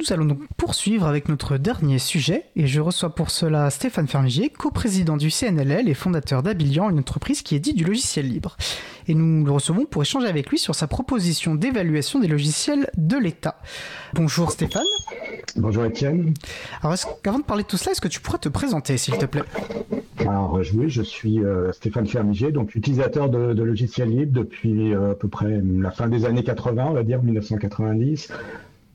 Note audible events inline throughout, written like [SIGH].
Nous allons donc poursuivre avec notre dernier sujet et je reçois pour cela Stéphane Fermigier, coprésident du CNLL et fondateur d'Abilian, une entreprise qui est dite du logiciel libre. Et nous le recevons pour échanger avec lui sur sa proposition d'évaluation des logiciels de l'État. Bonjour Stéphane. Bonjour Étienne. Alors avant de parler de tout cela, est-ce que tu pourrais te présenter s'il te plaît? Alors oui, je suis euh, Stéphane Fermigier, donc utilisateur de, de logiciels libres depuis euh, à peu près la fin des années 80, on va dire 1990.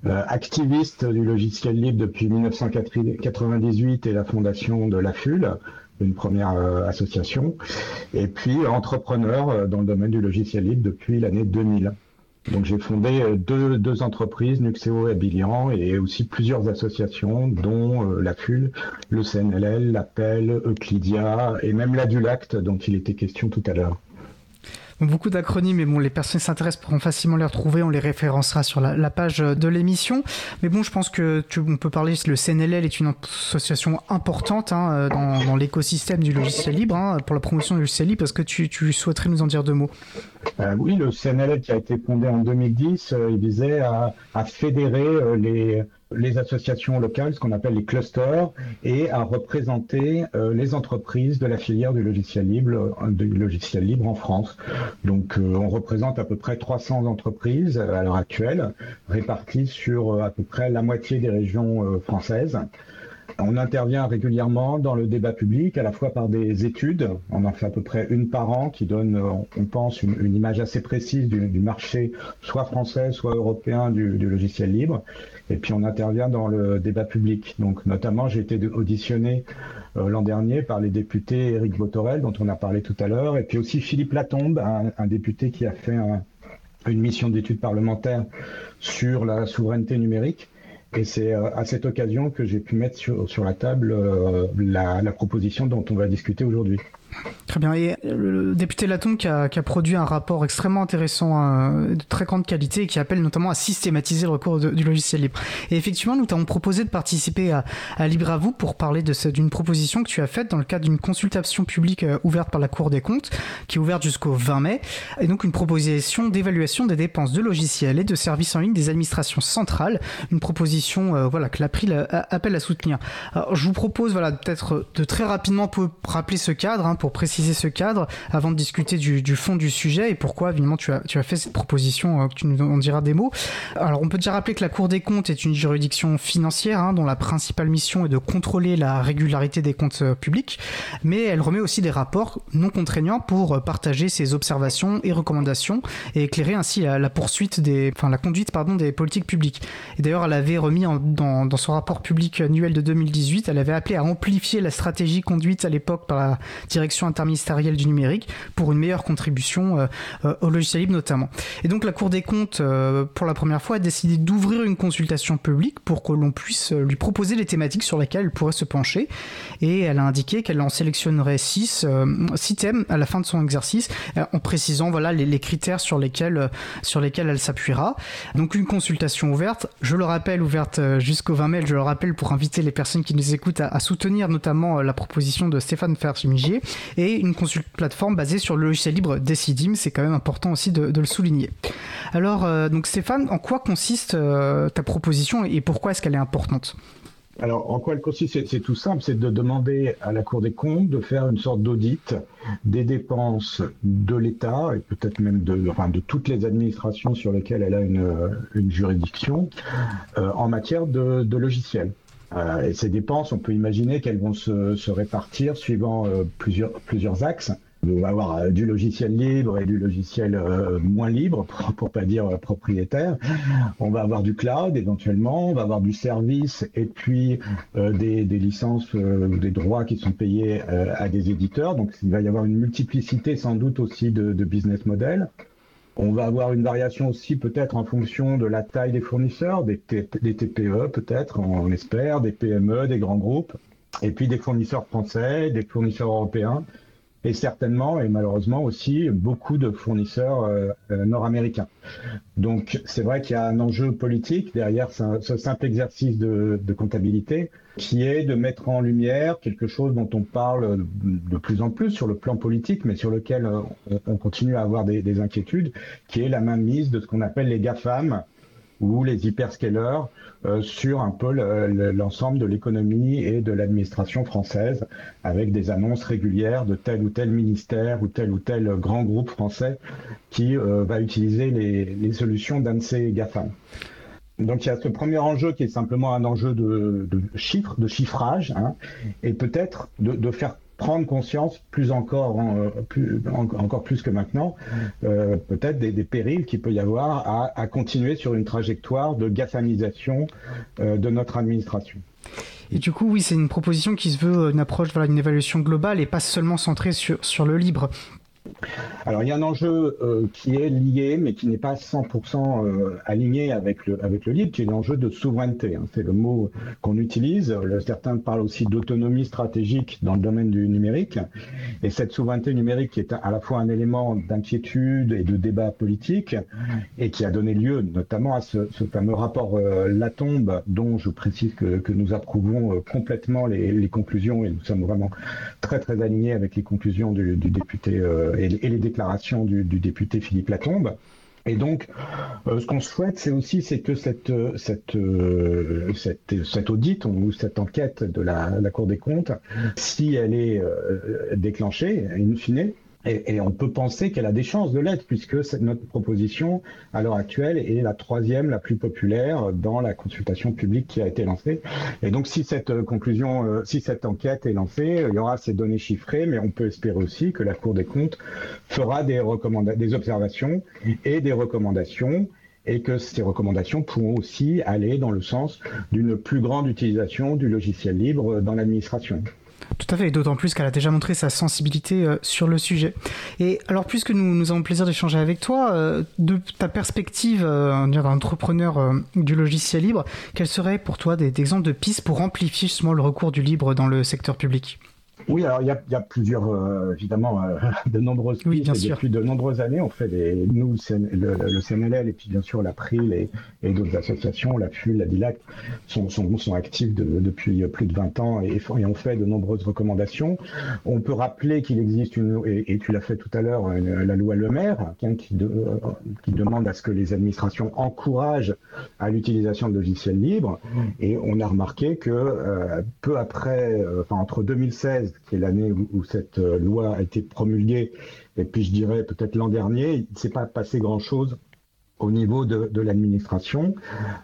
Euh, activiste du logiciel libre depuis 1998 et la fondation de la FUL, une première euh, association, et puis entrepreneur euh, dans le domaine du logiciel libre depuis l'année 2000. Donc j'ai fondé deux, deux, entreprises, Nuxeo et Abilian, et aussi plusieurs associations, dont la FUL, le CNLL, l'Appel, Euclidia, et même l'Adulact, dont il était question tout à l'heure beaucoup d'acronymes, mais bon, les personnes qui s'intéressent pourront facilement les retrouver. On les référencera sur la, page de l'émission. Mais bon, je pense que tu, on peut parler. Le CNLL est une association importante hein, dans, l'écosystème du logiciel libre hein, pour la promotion du logiciel libre. Est-ce que tu, souhaiterais nous en dire deux mots? Euh, Oui, le CNLL qui a été fondé en 2010, euh, il visait à, à fédérer euh, les les associations locales, ce qu'on appelle les clusters, et à représenter euh, les entreprises de la filière du logiciel libre, euh, en France. Donc, euh, on représente à peu près 300 entreprises à l'heure actuelle, réparties sur à peu près la moitié des régions françaises. On intervient régulièrement dans le débat public, à la fois par des études, on en fait à peu près une par an, qui donne, on pense, une, image assez précise du, marché, soit français, soit européen, du, logiciel libre. Et puis on intervient dans le débat public. Donc notamment, j'ai été auditionné euh, l'an dernier par les députés Éric Botorel, dont on a parlé tout à l'heure, et puis aussi Philippe Latombe, un, député qui a fait une mission d'études parlementaire sur la souveraineté numérique. Et c'est euh, à cette occasion que j'ai pu mettre sur, la table euh, la proposition dont on va discuter aujourd'hui. Très bien. Et le député Latombe qui a, qui a produit un rapport extrêmement intéressant, euh, de très grande qualité, qui appelle notamment à systématiser le recours du logiciel libre. Et effectivement, nous t'avons proposé de participer à, à Libre à vous pour parler d'une proposition que tu as faite dans le cadre d'une consultation publique euh, ouverte par la Cour des comptes, qui est ouverte jusqu'au 20 mai, et donc une proposition d'évaluation des dépenses de logiciels et de services en ligne des administrations centrales, une proposition euh, voilà que l'April appelle à soutenir. Alors, je vous propose voilà peut-être de très rapidement rappeler ce cadre. Hein, préciser ce cadre avant de discuter du, fond du sujet et pourquoi évidemment tu as, tu as fait cette proposition, euh, que tu nous en diras des mots. Alors on peut déjà rappeler que la Cour des comptes est une juridiction financière hein, dont la principale mission est de contrôler la régularité des comptes euh, publics, mais elle remet aussi des rapports non contraignants pour euh, partager ses observations et recommandations et éclairer ainsi la, poursuite des, enfin la conduite pardon des politiques publiques. Et d'ailleurs elle avait remis dans, dans son rapport public annuel de 2018, elle avait appelé à amplifier la stratégie conduite à l'époque par la direction interministérielle du numérique pour une meilleure contribution euh, euh, au logiciel libre notamment. Et donc la Cour des comptes, euh, pour la première fois, a décidé d'ouvrir une consultation publique pour que l'on puisse lui proposer les thématiques sur lesquelles elle pourrait se pencher. Et elle a indiqué qu'elle en sélectionnerait six, six thèmes à la fin de son exercice, en précisant voilà les, critères sur lesquels, sur lesquels elle s'appuiera. Donc une consultation ouverte, je le rappelle, ouverte jusqu'au 20 mai, je le rappelle pour inviter les personnes qui nous écoutent à, soutenir notamment la proposition de Stéphane Ferchimigier et une plateforme basée sur le logiciel libre Decidim. C'est quand même important aussi de, le souligner. Alors, euh, donc Stéphane, en quoi consiste euh, ta proposition et pourquoi est-ce qu'elle est importante? Alors, en quoi elle consiste? C'est tout simple, c'est de demander à la Cour des comptes de faire une sorte d'audit des dépenses de l'État et peut-être même de, enfin, de toutes les administrations sur lesquelles elle a une, juridiction euh, en matière de, de logiciels. Euh, et ces dépenses, on peut imaginer qu'elles vont se, répartir suivant euh, plusieurs, plusieurs axes. On va avoir euh, du logiciel libre et du logiciel moins libre, [LAUGHS] pour, pas dire propriétaire. On va avoir du cloud éventuellement, on va avoir du service et puis des, licences ou des droits qui sont payés à des éditeurs. Donc il va y avoir une multiplicité sans doute aussi de, de business models. On va avoir une variation aussi peut-être en fonction de la taille des fournisseurs, des, TPE peut-être, on espère, des PME, des grands groupes, et puis des fournisseurs français, des fournisseurs européens, et certainement et malheureusement aussi beaucoup de fournisseurs euh, euh, nord-américains. Donc c'est vrai qu'il y a un enjeu politique derrière ce, simple exercice de, comptabilité qui est de mettre en lumière quelque chose dont on parle de plus en plus sur le plan politique, mais sur lequel euh, on, continue à avoir des, inquiétudes, qui est la mainmise de ce qu'on appelle les GAFAM, ou les hyperscalers euh, sur un peu l'ensemble de l'économie et de l'administration française, avec des annonces régulières de tel ou tel ministère ou tel ou tel grand groupe français qui euh, va utiliser les, solutions d'un de ces GAFAM. Donc il y a ce premier enjeu qui est simplement un enjeu de, chiffres, de chiffrage, hein, et peut-être de, de, faire prendre conscience plus encore, euh, plus, encore plus que maintenant, euh, peut-être des, périls qu'il peut y avoir à, continuer sur une trajectoire de GAFAMisation euh, de notre administration. Et du coup, oui, c'est une proposition qui se veut une approche, voilà, une évaluation globale et pas seulement centrée sur, sur le libre. Alors il y a un enjeu euh, qui est lié, mais qui n'est pas 100% euh, aligné avec le, avec le libre, qui est l'enjeu de souveraineté. Hein. C'est le mot qu'on utilise. certains parlent aussi d'autonomie stratégique dans le domaine du numérique. Et cette souveraineté numérique qui est à la fois un élément d'inquiétude et de débat politique, et qui a donné lieu notamment à ce, fameux rapport euh, Latombe, dont je précise que, nous approuvons complètement les, conclusions, et nous sommes vraiment très très alignés avec les conclusions du député et, les déclarations du, député Philippe Latombe. Et donc, euh, ce qu'on souhaite, c'est aussi c'est que cette, cette, euh, cette, cette, audit ou cette enquête de la, Cour des comptes, si elle est euh, déclenchée, in fine, et, on peut penser qu'elle a des chances de l'être, puisque notre proposition, à l'heure actuelle, est la troisième la plus populaire dans la consultation publique qui a été lancée. Et donc, si cette euh, conclusion, euh, si cette enquête est lancée, il y aura ces données chiffrées, mais on peut espérer aussi que la Cour des comptes fera des observations et des recommandations et que ces recommandations pourront aussi aller dans le sens d'une plus grande utilisation du logiciel libre dans l'administration. Tout à fait, d'autant plus qu'elle a déjà montré sa sensibilité euh, sur le sujet. Et alors, puisque nous, avons le plaisir d'échanger avec toi, euh, de ta perspective euh, d'entrepreneur du logiciel libre, quels seraient pour toi des, des exemples de pistes pour amplifier justement le recours du libre dans le secteur public? Oui, alors il y a, y a plusieurs, euh, évidemment, euh, [LAUGHS] de nombreuses oui, depuis de nombreuses années, on fait des, nous, le, le, CNLL et puis bien sûr l'April et, et d'autres associations, la FUL, la DILAC, sont, sont, sont actifs de, depuis plus de 20 ans et, et, on fait de nombreuses recommandations. On peut rappeler qu'il existe une, et, tu l'as fait tout à l'heure, la loi Le Maire, hein, qui, de, qui demande à ce que les administrations encouragent à l'utilisation de logiciels libres. Et on a remarqué que euh, peu après, enfin entre 2016 qui est l'année où, cette euh, loi a été promulguée, et puis je dirais peut-être l'an dernier, il ne s'est pas passé grand-chose au niveau de, l'administration.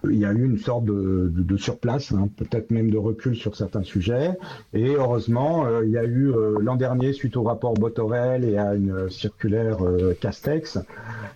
Il y a eu une sorte de, surplace, hein, peut-être même de recul sur certains sujets. Et heureusement, euh, il y a eu euh, l'an dernier, suite au rapport Botorel et à une circulaire Castex,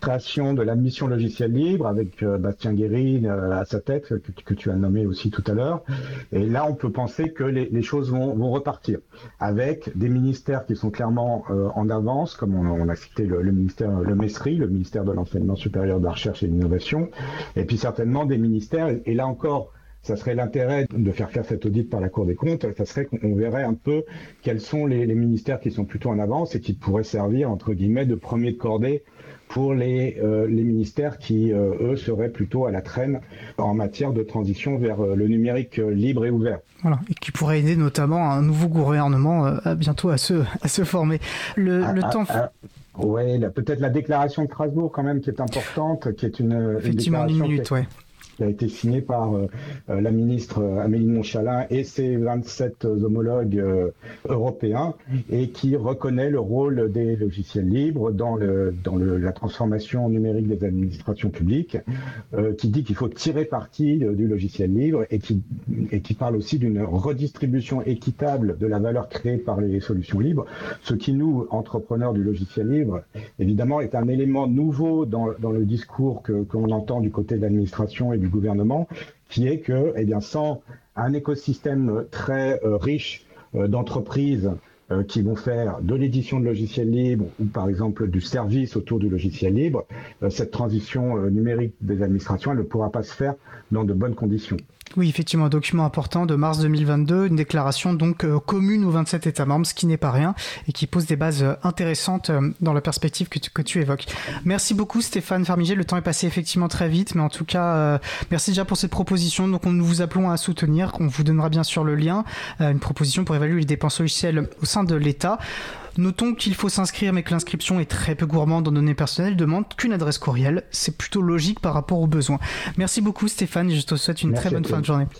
création de la mission logicielle libre avec Bastien Guéry à sa tête, que, tu as nommé aussi tout à l'heure. Et là, on peut penser que les, choses vont, repartir avec des ministères qui sont clairement en avance, comme on, a cité le, ministère, le MESRI, le ministère de l'enseignement supérieur de et l'innovation, et puis certainement des ministères. Et là encore, ça serait l'intérêt de faire faire cet audit par la Cour des comptes, ça serait qu'on verrait un peu quels sont les, ministères qui sont plutôt en avance et qui pourraient servir, entre guillemets, de premier de cordée pour les, euh, les ministères qui, euh, eux, seraient plutôt à la traîne en matière de transition vers euh, le numérique libre et ouvert. Voilà, et qui pourrait aider notamment un nouveau gouvernement à bientôt à se, à se former. Le, le ah, temps... Ah, oui, peut-être la déclaration de Strasbourg quand même qui est importante, qui est une, Effectivement, une, minute, ouais qui a été signé par euh, euh, la ministre euh, Amélie Montchalin et ses 27 homologues européens et qui reconnaît le rôle des logiciels libres dans, la transformation numérique des administrations publiques, qui dit qu'il faut tirer parti du logiciel libre et qui, parle aussi d'une redistribution équitable de la valeur créée par les solutions libres, ce qui nous, entrepreneurs du logiciel libre, évidemment est un élément nouveau dans, le discours que qu'on entend du côté de l'administration et du gouvernement, qui est que, eh bien, sans un écosystème très euh, riche euh, d'entreprises euh, qui vont faire de l'édition de logiciels libres ou par exemple du service autour du logiciel libre, cette transition numérique des administrations, ne pourra pas se faire dans de bonnes conditions. Oui, effectivement, un document important de mars 2022, une déclaration donc euh, commune aux 27 États membres, ce qui n'est pas rien et qui pose des bases euh, intéressantes euh, dans la perspective que tu, que tu évoques. Merci beaucoup Stéphane Farmiger, le temps est passé effectivement très vite, mais en tout cas, merci déjà pour cette proposition. Donc, on nous vous appelons à soutenir, on vous donnera bien sûr le lien, une proposition pour évaluer les dépenses logicielles au sein de l'État. Notons qu'il faut s'inscrire, mais que l'inscription est très peu gourmande en données personnelles, demande qu'une adresse courriel. C'est plutôt logique par rapport aux besoins. Merci beaucoup Stéphane et je te souhaite une très bonne fin de journée.